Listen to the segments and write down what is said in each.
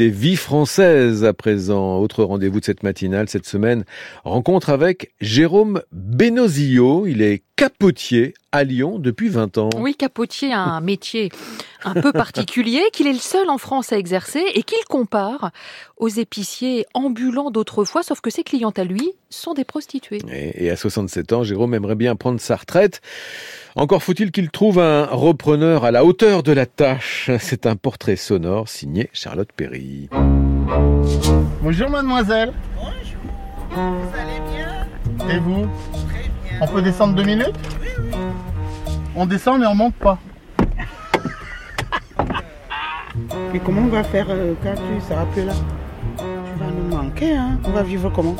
des vies françaises à présent. Autre rendez-vous de cette matinale cette semaine. Rencontre avec Jérôme Benozio. Il est capotier à Lyon depuis 20 ans. Oui, capotier a un métier un peu particulier qu'il est le seul en France à exercer et qu'il compare aux épiciers ambulants d'autrefois, sauf que ses clientes à lui sont des prostituées. Et, et à 67 ans, Jérôme aimerait bien prendre sa retraite. Encore faut-il qu'il trouve un repreneur à la hauteur de la tâche. C'est un portrait sonore signé Charlotte Perry. Bonjour mademoiselle. Bonjour. Vous allez bien? Et vous? On peut descendre deux minutes Oui, oui. On descend mais on monte pas. Mais comment on va faire euh, quand tu seras plus là? Tu vas nous manquer, hein On va vivre comment?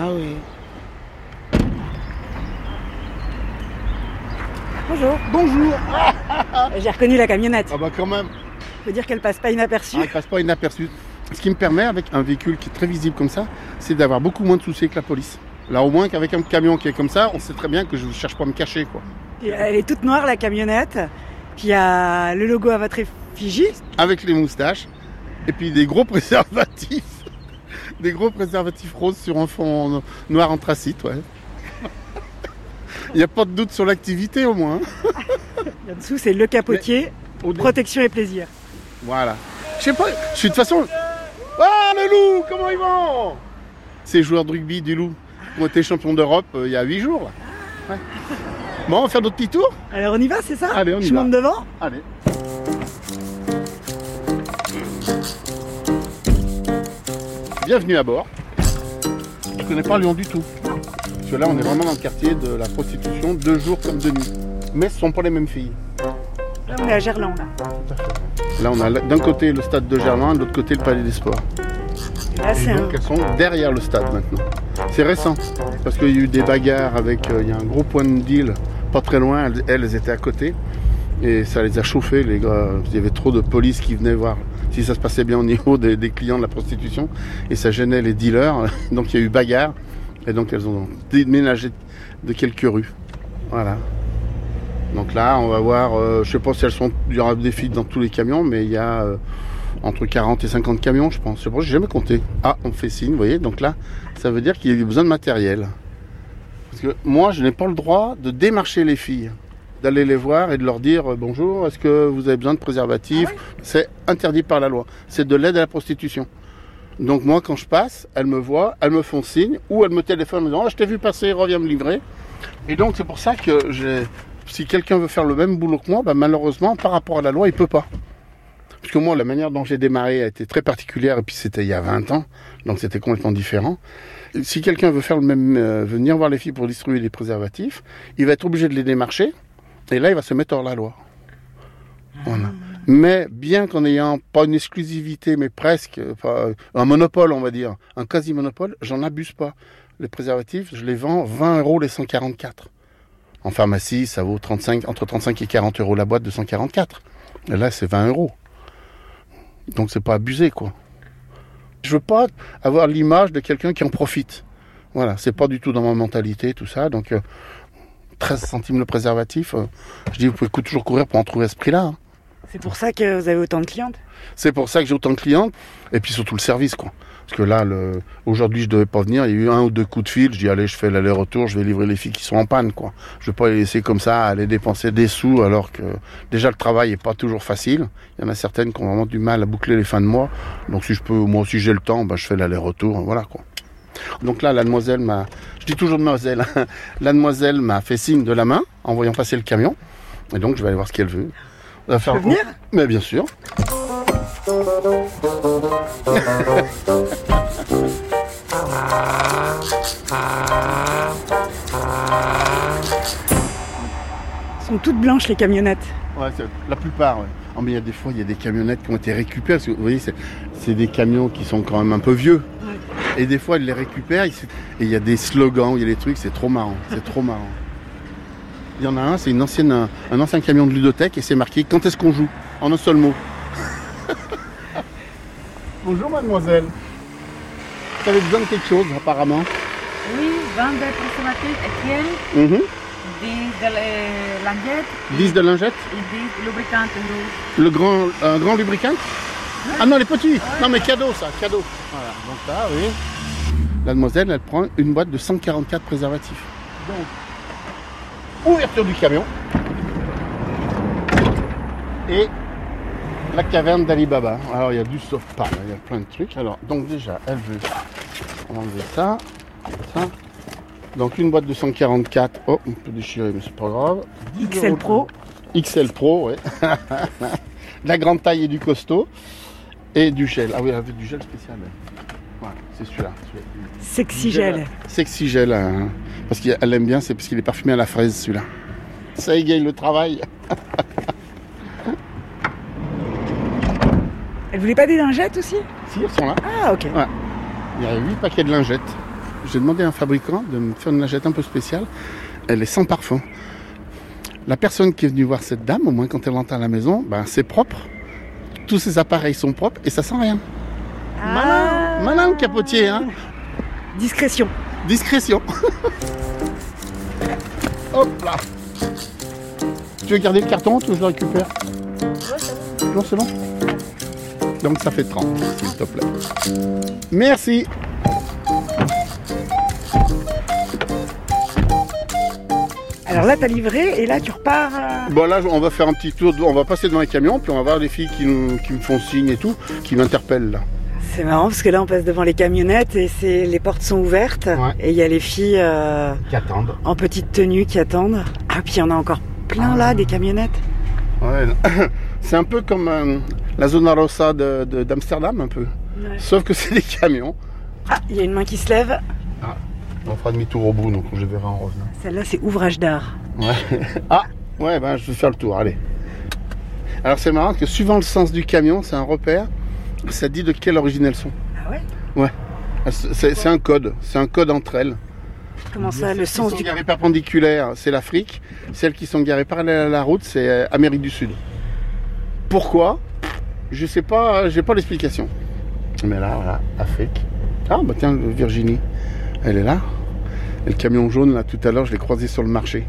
Ah oui. Bonjour, Bonjour j'ai reconnu la camionnette. Ah bah quand même, Faut dire qu'elle passe pas inaperçue. ah, il passe pas inaperçu. Ce qui me permet, avec un véhicule qui est très visible comme ça, c'est d'avoir beaucoup moins de soucis avec la police. Là au moins qu'avec un camion qui est comme ça, on sait très bien que je ne cherche pas à me cacher quoi. Et Elle est toute noire la camionnette. Puis il y a le logo à votre effigie. Avec les moustaches, et puis des gros préservatifs. Des gros préservatifs roses sur un fond noir anthracite, ouais. Il n'y a pas de doute sur l'activité au moins. hein. En dessous c'est le capotier, protection et plaisir. Voilà. Je sais pas, je suis de toute façon. Ah le loup, comment ils vont? Ces joueurs de rugby du loup ont été champions d'Europe euh, il y a 8 jours. là. Ouais. Bon, on va faire d'autres petits tours Alors on y va, c'est ça? Allez, on y Je va. monte devant Allez. Bienvenue à bord. Je connais pas Lyon du tout. Parce que là, on est vraiment dans le quartier de la prostitution, de jour comme de nuit. Mais ce sont pas les mêmes filles. On est à Gerland. Là, Là, on a d'un côté le stade de Germain, de l'autre côté le palais des sports. Là c'est Et un... donc elles sont derrière le stade maintenant. C'est récent, parce qu'il y a eu des bagarres avec, euh, il y a un gros point de deal pas très loin, elles, elles étaient à côté, et ça les a chauffés, les gars. Il y avait trop de police qui venaient voir si ça se passait bien au niveau des, des clients de la prostitution, et ça gênait les dealers, donc il y a eu bagarre, et donc elles ont déménagé de quelques rues. Voilà. Donc là, on va voir, euh, je sais pas si elles sont, il y aura des filles dans tous les camions, mais il y a euh, entre 40 et 50 camions, je pense. Je sais pas, j'ai jamais compté. Ah, on fait signe, vous voyez. Donc là, ça veut dire qu'il y a besoin de matériel. Parce que moi, je n'ai pas le droit de démarcher les filles, d'aller les voir et de leur dire euh, bonjour, est-ce que vous avez besoin de préservatifs? C'est interdit par la loi. C'est de l'aide à la prostitution. Donc moi, quand je passe, elles me voient, elles me font signe, ou elles me téléphonent en me disant, Ah, je t'ai vu passer, reviens me livrer. Et donc c'est pour ça que j'ai, si quelqu'un veut faire le même boulot que moi, bah, malheureusement, par rapport à la loi, il peut pas. Parce que moi, la manière dont j'ai démarré a été très particulière, et puis c'était il y a 20 ans, donc c'était complètement différent. Si quelqu'un veut faire le même, euh, venir voir les filles pour distribuer les préservatifs, il va être obligé de les démarcher, et là, il va se mettre hors la loi. Mais bien qu'en ayant pas une exclusivité, mais presque euh, pas- un monopole, on va dire, un quasi-monopole, j'en abuse pas. Les préservatifs, je les vends 20 euros les 144. En pharmacie, ça vaut 35, entre 35 et 40 euros la boîte de 144. Et là, c'est 20 euros. Donc, c'est pas abusé, quoi. Je veux pas avoir l'image de quelqu'un qui en profite. Voilà, c'est pas du tout dans ma mentalité, tout ça. Donc, euh, 13 centimes le préservatif, euh, je dis, vous pouvez toujours courir pour en trouver à ce prix-là. hein. C'est pour ça que vous avez autant de clientes? C'est pour ça que j'ai autant de clientes. Et puis surtout le service, quoi. Parce que là, le... aujourd'hui, je devais pas venir. Il y a eu un ou deux coups de fil. Je dis, allez, je fais l'aller-retour. Je vais livrer les filles qui sont en panne, quoi. Je vais pas les laisser comme ça, aller dépenser des sous, alors que déjà le travail est pas toujours facile. Il y en a certaines qui ont vraiment du mal à boucler les fins de mois. Donc si je peux, moi aussi j'ai le temps, bah, je fais l'aller-retour. Voilà, quoi. Donc là, la demoiselle m'a, je dis toujours demoiselle, la demoiselle m'a fait signe de la main en voyant passer le camion. Et donc, je vais aller voir ce qu'elle veut. On va faire venir? Mais bien sûr. Elles sont toutes blanches les camionnettes. Ouais, la plupart, ouais. Ah, mais il y a des fois, il y a des camionnettes qui ont été récupérées. Parce que, vous voyez, c'est, des camions qui sont quand même un peu vieux. Et des fois, ils les récupèrent. ils- Et il y a des slogans, il y a des trucs, c'est trop marrant. C'est trop marrant. Il y en a un, c'est une ancienne, un, un ancien camion de ludothèque et c'est marqué Quand est-ce qu'on joue? En un seul mot. Bonjour, mademoiselle. Vous avez besoin de quelque chose, apparemment? Oui, vendre des préservatifs Etienne, Mhm. 10 de les languettes 10 de lingettes et 10 lubricantes rouges. Le grand, un grand lubrifiant Ah non, les petits Non, mais cadeau, ça, cadeau. Voilà, donc là, oui. La demoiselle, elle prend une boîte de 144 préservatifs. Donc, ouverture du camion. Et la caverne d'Alibaba. Alors, il y a du soft pan, il y a plein de trucs. Alors, donc déjà, elle veut enlever ça, ça. Donc, une boîte de 144. Oh, on peut déchirer, mais c'est pas grave. 10 XL. Pro. XL Pro, ouais. la grande taille et du costaud. Et du gel. Ah oui, avec du gel spécial. Voilà, c'est celui-là. Sexy Gel. gel. Sexy gel. hein. Parce qu'elle aime bien, c'est parce qu'il est parfumé à la fraise, celui-là. Ça égaye le travail. Elle voulait pas des lingettes aussi? Si, elles sont là. Ah, ok. Il y a 8 paquets de lingettes. J'ai demandé à un fabricant de me faire une lingette un peu spéciale. Elle est sans parfum. La personne qui est venue voir cette dame, au moins quand elle rentre à la maison, ben, c'est propre. Tous ses appareils sont propres et ça sent rien. Ah. Malin, malin le capotier, hein Discrétion. Discrétion. Hop là. Tu veux garder le carton ou je le récupère Non, c'est bon. Donc ça fait 30, s'il te plaît. Merci. Alors là, t'as livré et là, tu repars. euh, Bon là, on va faire un petit tour, de- on va passer devant les camions, puis on va voir les filles qui, nous- qui me font signe et tout, qui m'interpellent là. C'est marrant parce que là, on passe devant les camionnettes et c'est les portes sont ouvertes Ouais. et il y a les filles euh, Qui attendent. en petite tenue qui attendent. Ah, puis il y en a encore plein là, des camionnettes. Ouais. C'est un peu comme euh, la zona rossa de- de- d'Amsterdam, un peu. Sauf que c'est des camions. Ah, il y a une main qui se lève. On fera demi-tour au bout, donc je verrai en là. Celle-là, c'est ouvrage d'art. Ouais. Ah, ouais, ben je vais faire le tour, allez. Alors c'est marrant que suivant le sens du camion, c'est un repère, ça dit de quelle origine elles sont. Ah ouais? C'est c'est un code, c'est un code entre elles. Comment ça, le Celles qui sens sont du. garées perpendiculaires, c'est l'Afrique. Celles qui sont garées parallèles à la route, c'est euh, Amérique du Sud. Pourquoi? Je sais pas, j'ai pas l'explication. Mais là, voilà, Afrique. Ah bah tiens, Virginie, elle est là. Et le camion jaune, là, tout à l'heure, je l'ai croisé sur le marché.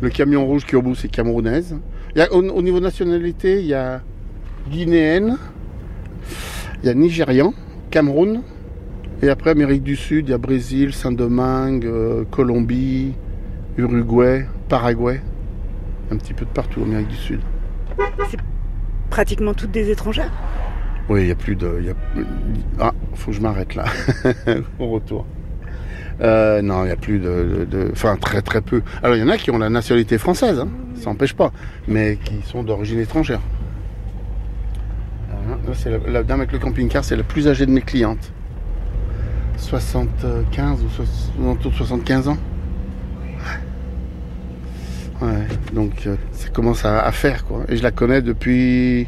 Le camion rouge qui est au bout, c'est camerounaise. Il y a, au, au niveau nationalité, il y a guinéenne, il y a nigérian, Cameroun, et après Amérique du Sud, il y a Brésil, Saint-Domingue, euh, Colombie, Uruguay, Paraguay, un petit peu de partout Amérique du Sud. Pratiquement toutes des étrangères? Oui, il n'y a plus de. il y a- Ah, faut que je m'arrête là. Au retour. Euh, non, il n'y a plus de, Enfin, très très peu. Alors, il y en a qui ont la nationalité française, hein, ça n'empêche pas, mais qui sont d'origine étrangère. Là, c'est la, dame avec le camping-car, c'est la plus âgée de mes clientes. 75 ou soix- autour de 75 ans. Ouais, donc euh, ça commence à, à faire quoi. Et je la connais depuis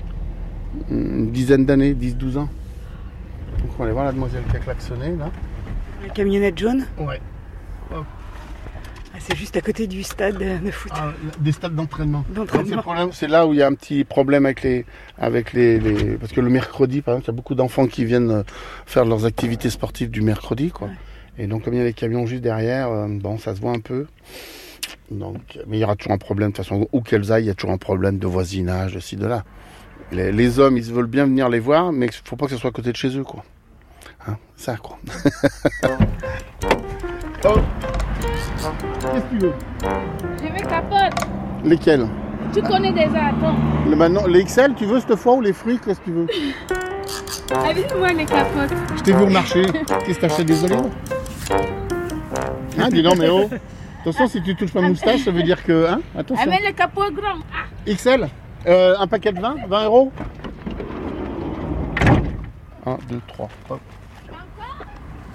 une dizaine d'années, 10-12 ans. Donc on va aller voir la demoiselle qui a klaxonné là. La camionnette jaune. Ouais. Ah, c'est juste à côté du stade de foot. Ah, des stades d'entraînement. C'est là où il y a un petit problème avec les, avec les, les- parce que le mercredi, par exemple, il y a beaucoup d'enfants qui viennent euh, faire leurs activités sportives du mercredi, quoi. Et donc comme il y a les camions juste derrière, euh, bon, ça se voit un peu. Donc, mais il y aura toujours un problème de toute façon où qu'elles aillent, il y a toujours un problème de voisinage, de ci, de là. Les, les hommes, ils veulent bien venir les voir, mais il faut pas que ce soit à côté de chez eux, quoi. Hein, ça, quoi. oh. Qu'est-ce que tu veux Je veux capote. Lesquels Tu connais déjà, attends. Le maintenant, les XL, tu veux cette fois ou les fruits Qu'est-ce que tu veux Amène-moi les capotes. Je t'ai vu au marché. Qu'est-ce que t'achètes des olives Hein, dis non, mais oh Attention, si tu touches ma moustache, ça veut dire que. Hein Attention. Amène le capot grand. Ah, XL Euh, Un paquet de 20 20 euros 1, 2, 3. Hop.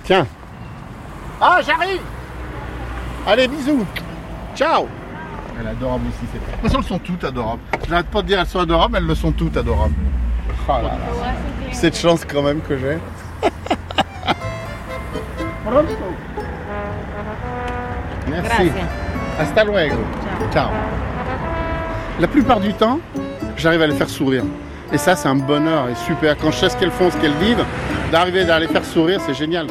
Tiens. Ah, j'arrive Allez, bisous Ciao Elle est adorable aussi. c'est- De toute façon, elles sont toutes adorables. Je n'arrête pas de dire qu'elles sont adorables, elles le sont toutes adorables. Oh là là. Cette chance quand même que j'ai. Merci. Hasta luego. Ciao. La plupart du temps, j'arrive à les faire sourire. Et ça, c'est un bonheur et super. Quand je sais ce qu'elles font, ce qu'elles vivent, d'arriver à les faire sourire, c'est génial.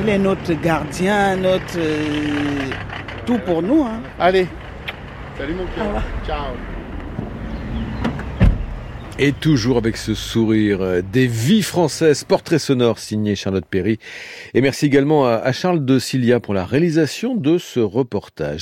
Il est notre gardien, notre... euh, tout pour nous. Hein. Allez. Salut mon cœur. Ciao. Et toujours avec ce sourire, euh, des vies françaises, portrait sonore signé Charlotte Perry. Et merci également à à Charles de Cilia pour la réalisation de ce reportage.